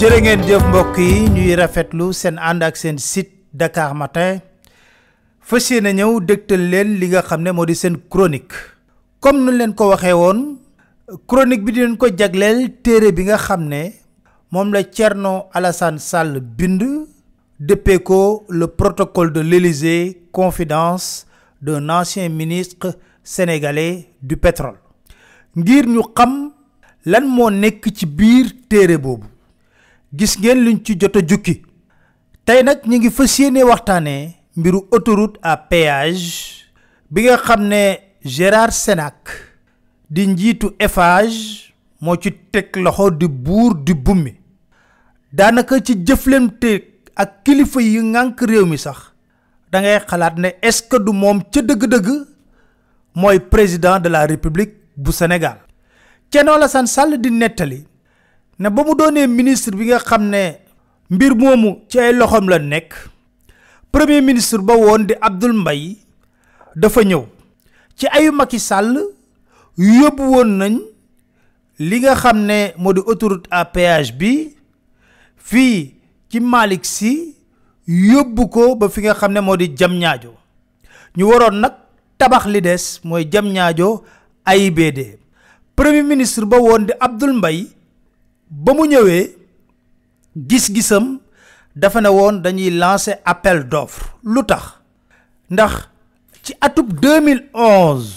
jërë ngeen jëf mbokk yi ñuy rafetlu seen ànd ak seen site Dakar Matin. Fas yéene ñëw dégtal leen li nga xam ne moo di seen chronique. Comme nu leen ko waxee woon chronique bi dinañ ko jagleel téere bi nga xam ne moom la Alassane Sall bind le protocole de l'Élysée confidence d'un ancien ministre sénégalais du pétrole. Ngir ñu xam lan moo nekk ci biir téere boobu gis ngeen luñ ci jot a jukki. Tey nag ñu ngi fas yéene waxtaanee mbiru autoroute à péage bi nga xam ne Gérard Sénac di njiitu Eiffage moo ci teg loxo di buur di bummi. Daanaka ci jëflante ak kilifa yi ngànk réew mi sax da ngay xalaat ne est-ce que du moom ca dëgg-dëgg mooy président de la république bu Sénégal. Thierno Alassane Sall di nettali ne ba mu doonee ministre bi nga xam ne mbir moomu ci ay loxoom la nekk premier ministre ba woon di Abdoul Mbaye dafa ñëw. ci ayu Macky Sall yóbbu woon nañ li nga xam ne autoroute à péage bi fii ci Malick Sy yóbbu ko ba fi nga xam ne moo di jam ñaajo ñu waroon nag tabax li des mooy jam ñaajo AIBD premier ministre ba woon di Abdoul Mbaye ba mu ñëwee gis-gisam dafa ne woon dañuy lancer appel d'offre. Lu tax? Ndax ci atub 2011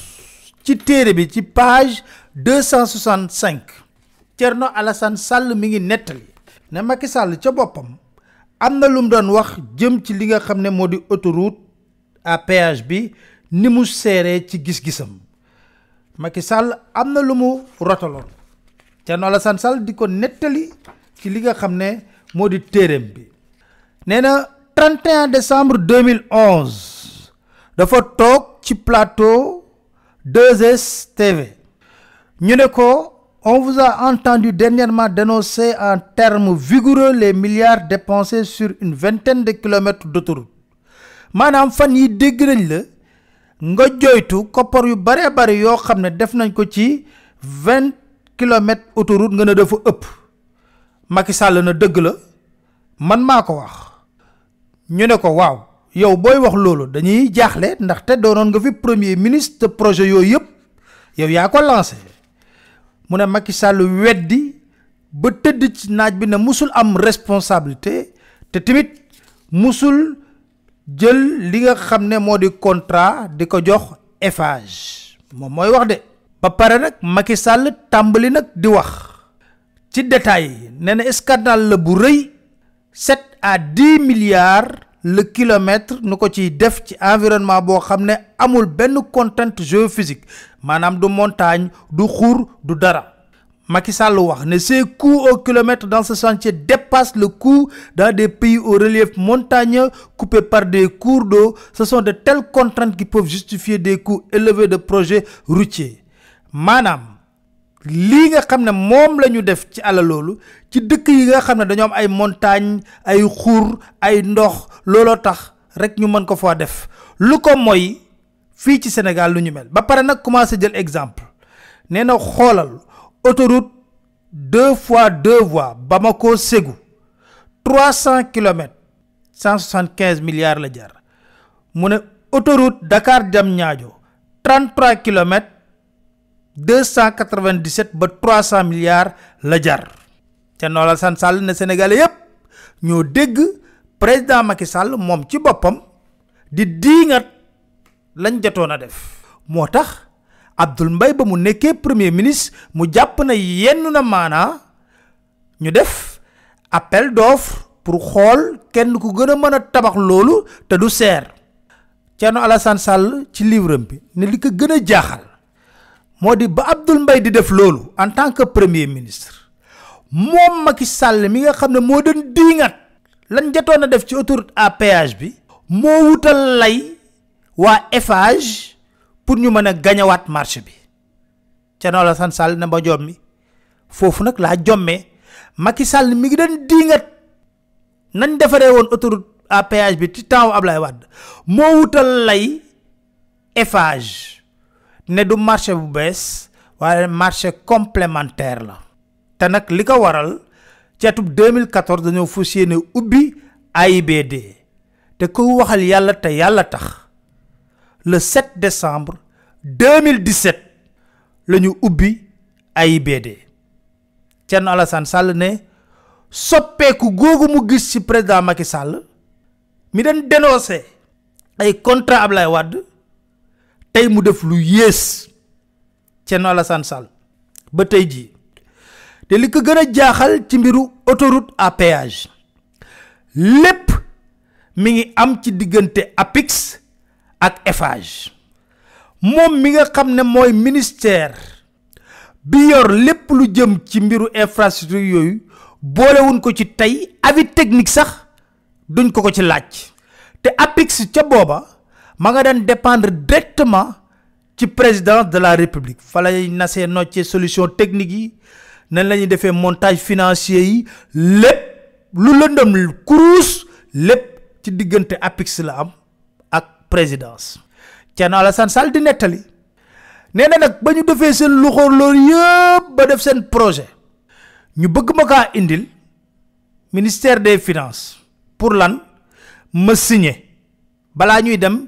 ci téere bi ci page 265 Thierno Alassane Sall mi ngi nettali ne Macky Sall ca boppam am na lu mu doon wax jëm ci li nga xam ne moo di autoroute à péage bi ni mu seeree ci gis-gisam. Macky Sall am na lu mu rotaloon Thierno Alassane Sall di ko nettali ci li nga xam ne moo di téereem bi. Nee na 31 décembre 2011 dafa toog ci plateau 2S TV ñu ne ko on vous a entendu dernièrement dénoncer en termes vigoureux les milliards dépensés sur une vingtaine de kilomètres d'autoroute. Fan yi nañ la kilomètres autoroute nga ne dafa ëpp. Macky Sall na dëgg la man maa ko wax. Ñu ne ko waaw yow booy wax loolu dañuy jaaxle ndaxte doonoon nga fi premier ministre projet yooyu yëpp. Yow yaa ko lancé. Mu ne Macky Sall weddi ba tëdd ci naaj bi ne musul am responsabilité te tamit musul jël li nga xam ne moo di contrat di ko jox Eiffage. Moom mooy wax de. Ba pare Macky Sall di wax. Ci détails yi nee à dix milliards le kilomètre nu ko ciy def ci environnement boo xam amul benn contrainte géophysique. Montagne du xur du dara. Macky Sall ces coûts au kilomètre dans ce chantier dépassent le coût dans des pays au relief montagneux coupés par des cours d'eau. Ce sont de telles contraintes qui peuvent justifier des coûts élevés de projets routiers maanaam lii nga xam ne moom la ñu def ci àll loolu ci dëkk yi nga xam ne dañoo am ay montagne ay xur ay ndox looloo tax rek ñu mën ko faa def. Lu ko mooy fii ci Sénégal lu ñu mel. Ba pare nag commencé jël exemple. Nee na xoolal autoroute deux fois deux voies Bamako Ségou. trois cent kilomètres cent soixante quinze milliards la jar. Mu ne autoroute Dakar Diamniadio trente trois kilomètres deux cent quatre vingt dix sept ba trois cent milliards la jar Thierno Alassane Sall ne Sénégalais yépp ñoo dégg président Macky Sall moom ci boppam di diingat lañ jotoon a def. Moo tax Abdoul Mbaye ba mu premier ministre mu jàpp na yenn na maanaa ñu def appel d'offre pour xool kenn ku gën a mën a tabax loolu te du seer. Thierno Alassane Sall ci livre bi ne li ko gën a jaaxal moo di ba Abdoul Mbaye di def loolu en tant que premier ministre moom Macky Sall mi nga xam ne moo doon diingat lañ jotoon a def ci autoroute à péage bi moo wutal lay waa Eiffage pour ñu mën a gañawaat marché bi. Teenala san Sall na ba jommi foofu nag laa jommee Macky Sall mi ngi doon diingat nañ defaree woon autoroute à péage bi ci temps Ablaye Wade moo wutal lay Eiffage. Ne du marché bu bees waaye marché complémentaire la. Te nag li ko waral ci atub 2014 dañoo AIBD le 7 décembre 2017 la ñu ubbi AIBD Thierno Alassane Sall ne soppeeku googu mu gis ci président Macky Sall mi dénoncé ay contrat tey mu def lu yées Thierno Alassane Sall. Ba tey jii. Te li ko gën a jaaxal ci mbiru autoroute à péage. Lépp mi ngi am ci diggante APIX ak Eiffage. Moom mi nga xam ne mooy ministère bi yor lépp lu jëm ci mbiru infrastructure yooyu boolewuñ ko ci tey avis technique sax duñ ko ko ci laaj. Te APIX ca booba ma nga daan dépendre directement ci président de la république. Fa lay nasee noccee solution technique yi nan la ñuy defee montage financier yi lépp lu lëndëm kuruus lépp ci diggante APIX la am ak présidence. Thierno Alassane Sall di nettali nee na nag ba ñu defee seen loxoor loolu yëpp ba def seen projet ñu bëgg ma kaa indil ministère des finances pour lan ma signé balaa ñuy dem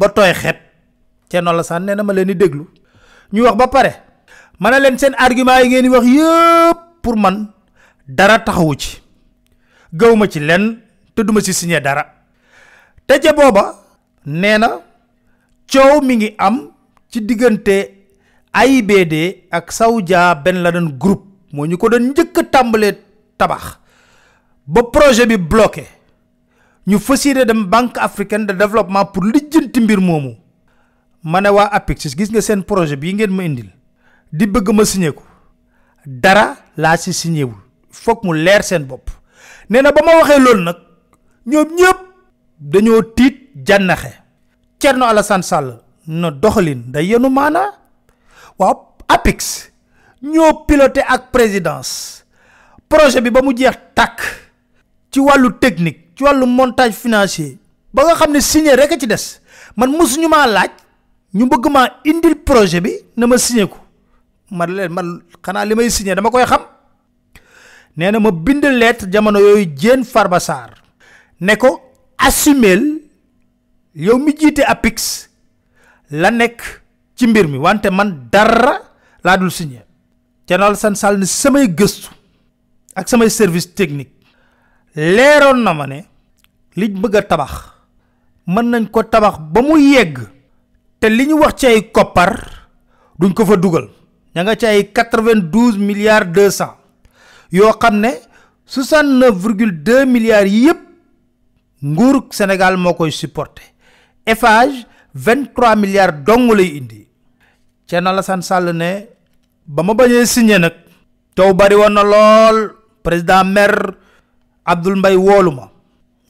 ba tooy xet. Thierno Alassane nee na ma leen di déglu. Ñu wax ba pare. Ma ne leen seen argument yi ngeen wax yëpp pour man dara taxawu ci. Gawma ci lenn te duma ci signé dara. Te ca booba nee na coow mi ngi am ci diggante AIBD ak Saoudia Ben Laden groupe moo ñu ko doon njëkk a tàmbalee tabax. Ba projet bi bloqué ñu fas yéene dem banque africaine de développement pour lijjanti mbir moomu. Ma ne waa gis nga seen projet bii ngeen ma indil. Di bëgg ma signé ko. Dara laa si signé wul. Foog mu leer seen bopp. Nee na ba ma nag ñoom ñëpp dañoo tiit jànnaxe. Thierno Alassane Sall na doxalin da yenu maanaa. Waaw APIX ñoo piloté ak présidence. Projet bi ba mu jeex tàkk ci wàllu technique ci wàllu montage financier ba nga xam ne signé rek ci des. Man mosuñu maa laaj ñu bëgg maa indil projet bi na ma signé ko. Man leen man xanaa li may signé dama koy xam. Nee ma bind lettre jamono yooyu Diène Farba Sarr ne ko assumel yow mi jiite APIX la nekk ci mbir mi wante man dara laa dul signé. Thierno Alassane Sall ne samay gëstu ak samay service technique leeroon na ma ne liñ bëgg a tabax mën nañ ko tabax ba mu yegg te li ñu wax ci ay koppar duñ ko fa dugal. Ña nga ci ay quatre-vingt-douze milliards deux cent yoo xam ne soixante-neuf virgule deux milliards yi yëpp nguur Sénégal moo koy supporté Eiffage vingt-trois milliards dong lay indi. Thierno Alassane Sall ne ba ma bañee signé nag taw bari woon na lool. Président maire Abdoul Mbaye woolu ma.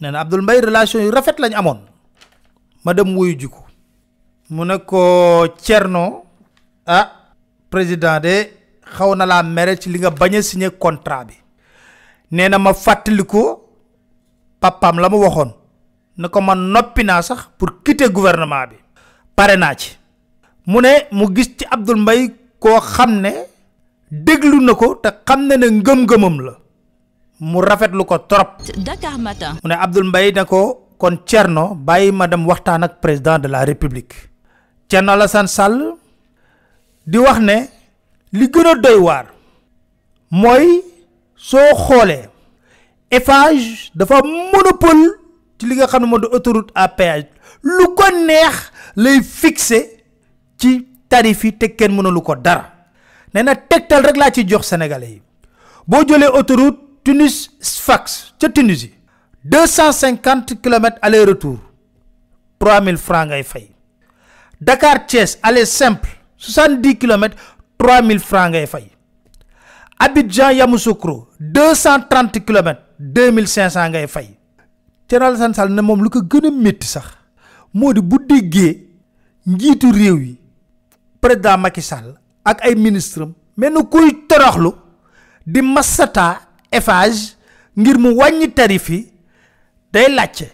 Nee na Abdoul Mbaye relation yu rafet lañ amoon. ma dem wuyu ji ko. mu ne ko Thierno ah président de xaw na laa mere ci li nga bañ a signé contrat bi. nee na ma fàttali ko papaam la ma waxoon. ne ko man noppi naa sax pour quitter gouvernement bi. pare naa ci. mu ne mu gis ci Abdoul Mbaye koo xam ne déglu na ko te xam ne ne ngëm-ngëmam la. Mu rafetlu ko trop. Dakar Matin. mu ne Abdoul Mbaye ne ko kon Thierno bàyyi ma dem waxtaan ak président de la république. Thierno Alassane Sall di wax ne li gën a doy waar mooy soo xoolee Eiffage dafa monopole ci li nga xam ne moo di autoroute à péage. Lu ko neex lay fixé ci tarif yi te kenn mënalu ko dara. Nee na tegtal rek laa ci jox sénégalais yi. Boo jëlee autoroute Tunis Sfax ca Tunisie. deux cent cinquante kilomètres aller retour trois mille francs ngay fay. Dakar Thiès aller simple soixante dix kilomètres trois mille francs ngay fay. Abidjan Yamoussoukro 230 km 2500 ngay fay. Lu ko sax bu réew yi président Macky Sall ak Eiffage ngir mu wàññi tarif yi day làcce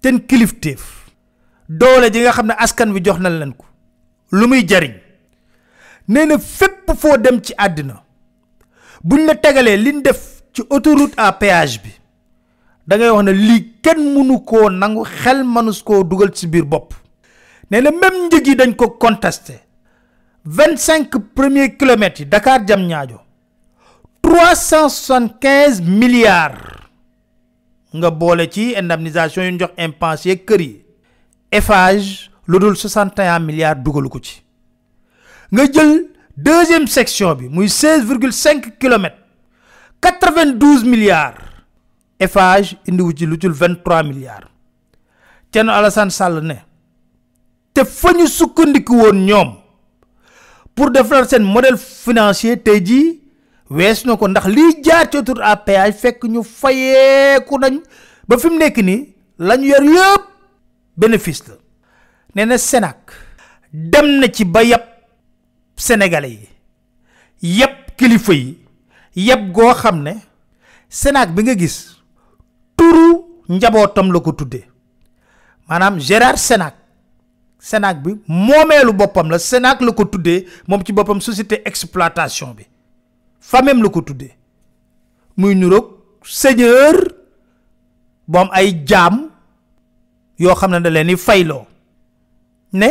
ten kilifteef doole ji nga xam ne askan wi jox nañ leen ko lu muy jariñ. Nee na fépp foo dem ci àddina buñ la tegalee liñ def ci autoroute à péage bi da ngay wax ne li kenn mënu koo nangu xel mënus koo dugal ci biir bopp. Nee na même njëg yi dañ ko contesté vingt cinq premier kilomètres yi Dakar ñaajo. 375 milliards. Nga boole ci indemnisation yu ñu jox impensé kër yi. 61 milliards dugalu ko ci. Deuxième section bi muy 92 milliards. Eiffage indiwu ci 23 milliards. Thierno Alassane Sall ne te fa ñu sukkandiku pour defar seen modèle financier. Wees na ko ndax liy jaar ci autoroute à péage fekk ñu fayeeku nañ ba fi mu nekk nii la ñu yor bénéfice la. nee na Sénac dem na ci ba yab sénégalais yi yab kilifa yi yab goo xam ne Sénac bi nga gis turu njabootam la ko tuddee maanaam Gérard Sénac Sénac bi moomeelu boppam la Sénac la ko tuddee moom ci boppam société exploitation bi. Famem la ko tuddee. Muy nuroog seigneur boom ay jaam yoo xam ne da leen di fayloo. Ne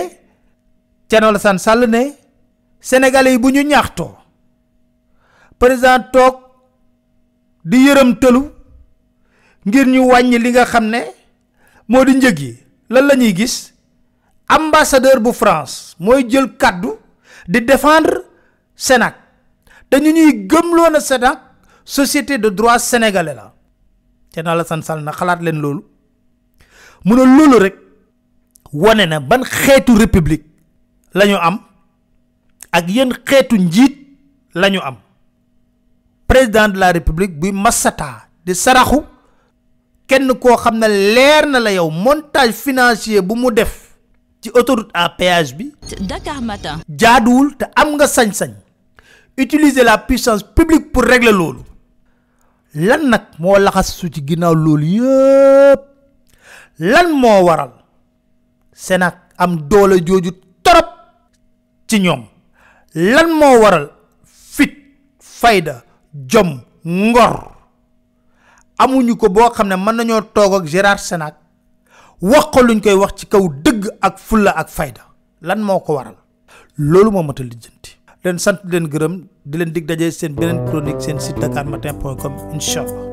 Thierno Alassane Sall ne sénégalais yi bu ñu ñaxtoo président toog di yërëm tëlu ngir ñu wàññi li nga xam ne yi. Lan la ñuy gis? Ambassadeur bu France mooy jël kàddu di défendre Sénac te ñu ñuy gëmloo na Sénac société de droit sénégalais la. Thierno Alassane Sall na xalaat leen loolu. Mu ne loolu rek wane na ban xeetu république la ñu am ak yenn xeetu njiit la ñu am. Président de la république buy masata di saraxu kenn koo xam ne leer na la yow montage financier bu mu def ci autoroute à péage bi Dakar Matin. jaaduwul te am nga sañ-sañ utiliser la puissance publique pour régler loolu. Lan nag moo laxas su ci ginnaaw lan waral am doole torop ci lan waral fit fayda jom ngor? Amuñu ko boo xam ne mën ak Gérard Sénac wax ko luñ koy wax ak ak lan waral? Loolu moo leen sant leen gërëm di leen dig daje seen beneen chronique seen site dakarmatin point com incha allah.